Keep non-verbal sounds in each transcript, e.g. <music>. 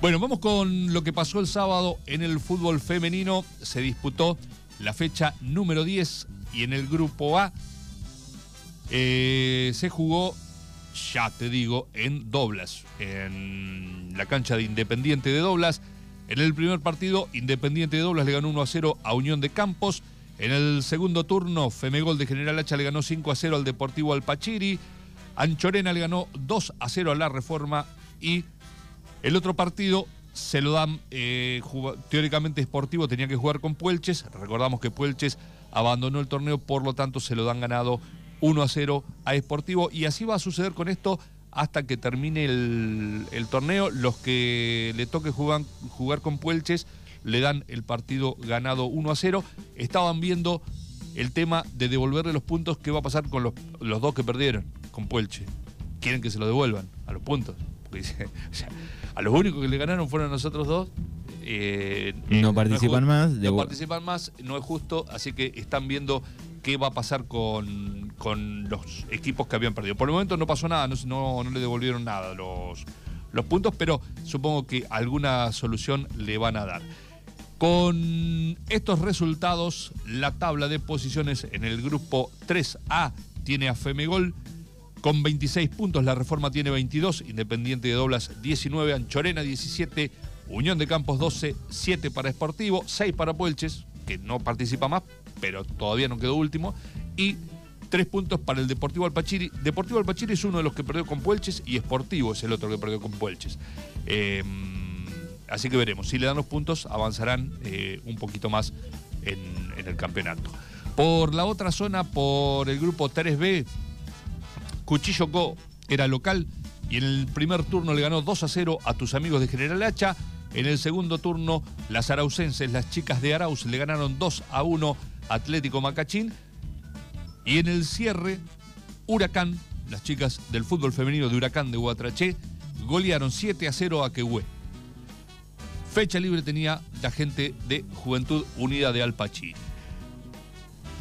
Bueno, vamos con lo que pasó el sábado en el fútbol femenino. Se disputó la fecha número 10 y en el grupo A eh, se jugó, ya te digo, en Doblas, en la cancha de Independiente de Doblas. En el primer partido, Independiente de Doblas le ganó 1 a 0 a Unión de Campos. En el segundo turno, Femegol de General Hacha le ganó 5 a 0 al Deportivo Alpachiri. Anchorena le ganó 2 a 0 a la Reforma y el otro partido se lo dan eh, teóricamente Sportivo, tenía que jugar con Puelches. Recordamos que Puelches abandonó el torneo, por lo tanto se lo dan ganado 1 a 0 a Sportivo. Y así va a suceder con esto hasta que termine el, torneo. Los que le toque jugar, con Puelches le dan el partido ganado 1 a 0. Estaban viendo el tema de devolverle los puntos, qué va a pasar con los, los dos que perdieron con Puelche. Quieren que se lo devuelvan a los puntos. <laughs> a los únicos que le ganaron fueron nosotros dos. Eh, no participan más. No participan más, no es justo, así que están viendo qué va a pasar con, con, los equipos que habían perdido. Por el momento no pasó nada, no, no, le devolvieron nada los, los puntos, pero supongo que alguna solución le van a dar. Con estos resultados, la tabla de posiciones en el grupo 3A tiene a Femegol con 26 puntos, la Reforma tiene 22, Independiente de Doblas 19, Anchorena 17, Unión de Campos 12, 7 para Esportivo, 6 para Puelches, que no participa más, pero todavía no quedó último, y 3 puntos para el Deportivo Alpachiri. Deportivo Alpachiri es uno de los que perdió con Puelches y Esportivo es el otro que perdió con Puelches. Em, así que veremos, si le dan los puntos avanzarán eh, un poquito más en, en el campeonato. Por la otra zona, por el grupo 3B, Cuchillo Co era local y en el primer turno le ganó 2 a 0 a tus amigos de General Hacha. En el segundo turno, las araucenses, las chicas de Arauz, le ganaron 2 a 1 a Atlético Macachín. Y en el cierre, Huracán, las chicas del fútbol femenino de Huracán de Huatraché, golearon 7 a 0 a Quehue. Fecha libre tenía la gente de Juventud Unida de Alpachí.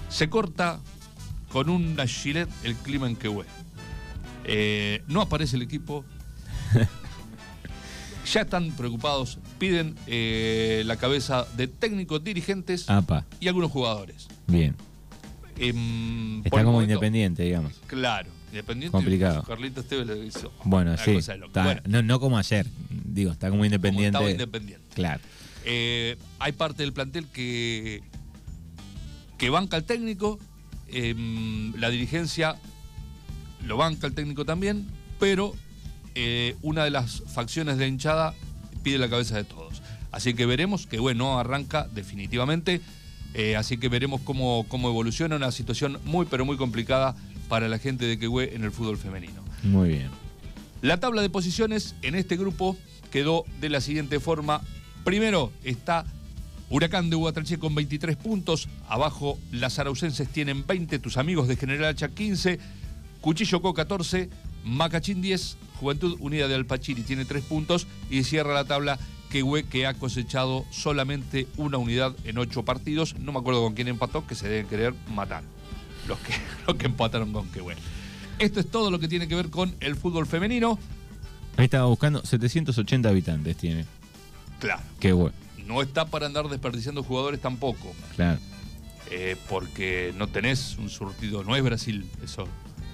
Se corta con una gilet el clima en Quehue. Eh, no aparece el equipo. <laughs> ya están preocupados. Piden eh, la cabeza de técnicos, dirigentes y algunos jugadores. Bien. Em, Está como independiente, digamos. Claro, independiente. Complicado. Carlitos Tevez le hizo. Bueno, sí. no, como ayer. Digo, está como independiente. estaba independiente. Claro. Eh, hay parte del plantel que, que banca al técnico. Em, la dirigencia lo banca el técnico también, pero eh, una de las facciones de hinchada pide la cabeza de todos. Así que veremos que, bueno, arranca definitivamente. Eh, así que veremos cómo, cómo evoluciona una situación muy, pero muy complicada para la gente de Quehue en el fútbol femenino. Muy bien. La tabla de posiciones en este grupo quedó de la siguiente forma. Primero está Huracán de Huatraché con 23 puntos. Abajo las araucenses tienen 20. Tus amigos de General Hacha 15. Cuchillo Co 14, Macachín 10, Juventud Unida de Alpachiri tiene 3 puntos y cierra la tabla Quehue que ha cosechado solamente una unidad en 8 partidos. No me acuerdo con quién empató, que se deben querer matar los que, <laughs> los que empataron con Quehue. Esto es todo lo que tiene que ver con el fútbol femenino. Ahí estaba buscando, 780 habitantes tiene. Claro. Quehue. No está para andar desperdiciando jugadores tampoco. Claro. Eh, porque no tenés un surtido, no es Brasil, eso